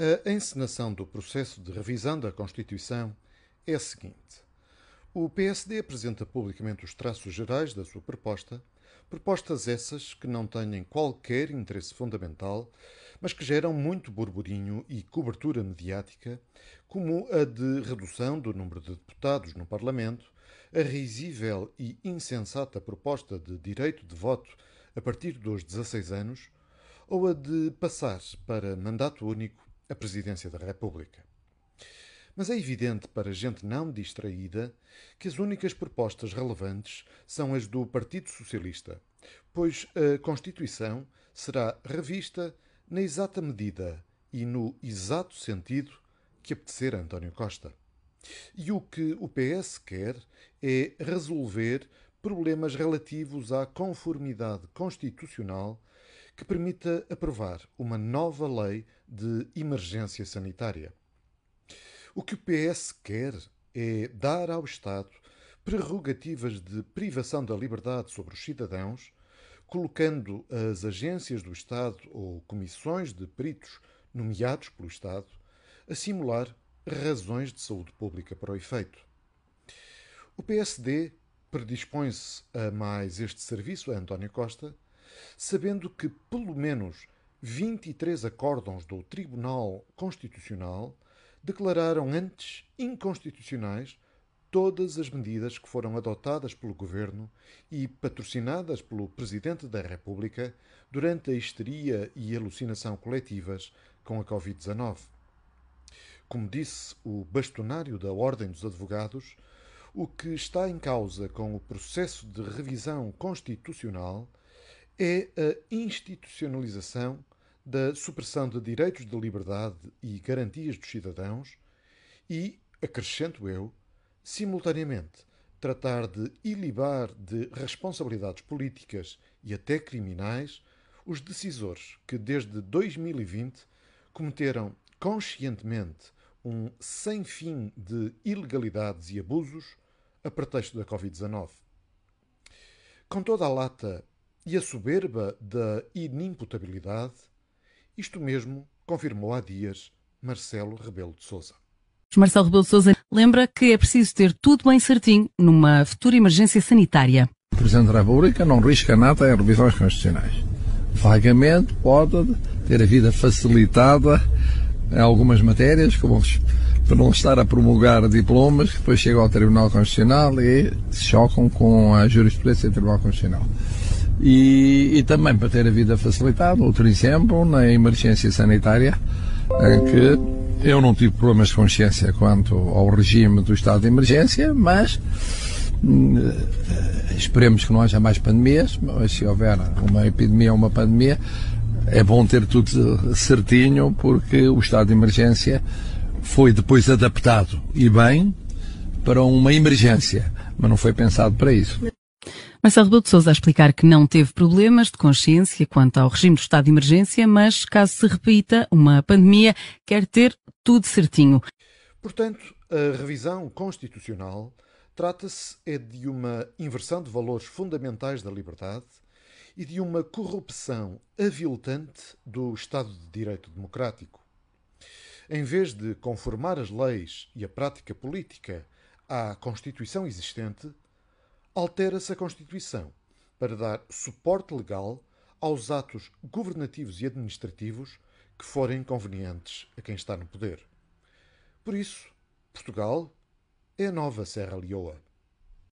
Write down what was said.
A encenação do processo de revisão da Constituição é a seguinte. O PSD apresenta publicamente os traços gerais da sua proposta, propostas essas que não têm qualquer interesse fundamental, mas que geram muito burburinho e cobertura mediática, como a de redução do número de deputados no Parlamento, a risível e insensata proposta de direito de voto a partir dos 16 anos, ou a de passar para mandato único a presidência da República. Mas é evidente para gente não distraída que as únicas propostas relevantes são as do Partido Socialista, pois a Constituição será revista na exata medida e no exato sentido que apetecer a António Costa. E o que o PS quer é resolver problemas relativos à conformidade constitucional que permita aprovar uma nova lei de emergência sanitária. O que o PS quer é dar ao Estado prerrogativas de privação da liberdade sobre os cidadãos, colocando as agências do Estado ou comissões de peritos nomeados pelo Estado a simular razões de saúde pública para o efeito. O PSD predispõe-se a mais este serviço a António Costa sabendo que pelo menos 23 acórdãos do Tribunal Constitucional declararam antes inconstitucionais todas as medidas que foram adotadas pelo governo e patrocinadas pelo Presidente da República durante a histeria e alucinação coletivas com a Covid-19. Como disse o bastonário da Ordem dos Advogados, o que está em causa com o processo de revisão constitucional é a institucionalização da supressão de direitos de liberdade e garantias dos cidadãos e, acrescento eu, simultaneamente, tratar de ilibar de responsabilidades políticas e até criminais os decisores que, desde 2020, cometeram conscientemente um sem fim de ilegalidades e abusos a pretexto da Covid-19. Com toda a lata e a soberba da inimputabilidade, isto mesmo confirmou há dias Marcelo Rebelo de Sousa. Marcelo Rebelo de Sousa lembra que é preciso ter tudo bem certinho numa futura emergência sanitária. O Presidente da República não risca nada em revisões constitucionais. Vagamente pode ter a vida facilitada em algumas matérias, como para não estar a promulgar diplomas que depois chegam ao Tribunal Constitucional e se chocam com a jurisprudência do Tribunal Constitucional. E, e, também para ter a vida facilitada, outro exemplo, na emergência sanitária, em que eu não tive problemas de consciência quanto ao regime do estado de emergência, mas hum, esperemos que não haja mais pandemias, mas se houver uma epidemia ou uma pandemia, é bom ter tudo certinho, porque o estado de emergência foi depois adaptado e bem para uma emergência, mas não foi pensado para isso. Marcelo Rebelo de Sousa a explicar que não teve problemas de consciência quanto ao regime do estado de emergência, mas caso se repita uma pandemia, quer ter tudo certinho. Portanto, a revisão constitucional trata-se é de uma inversão de valores fundamentais da liberdade e de uma corrupção aviltante do Estado de Direito Democrático. Em vez de conformar as leis e a prática política à Constituição existente, altera-se a Constituição para dar suporte legal aos atos governativos e administrativos que forem convenientes a quem está no poder. Por isso, Portugal é a nova Serra Leoa.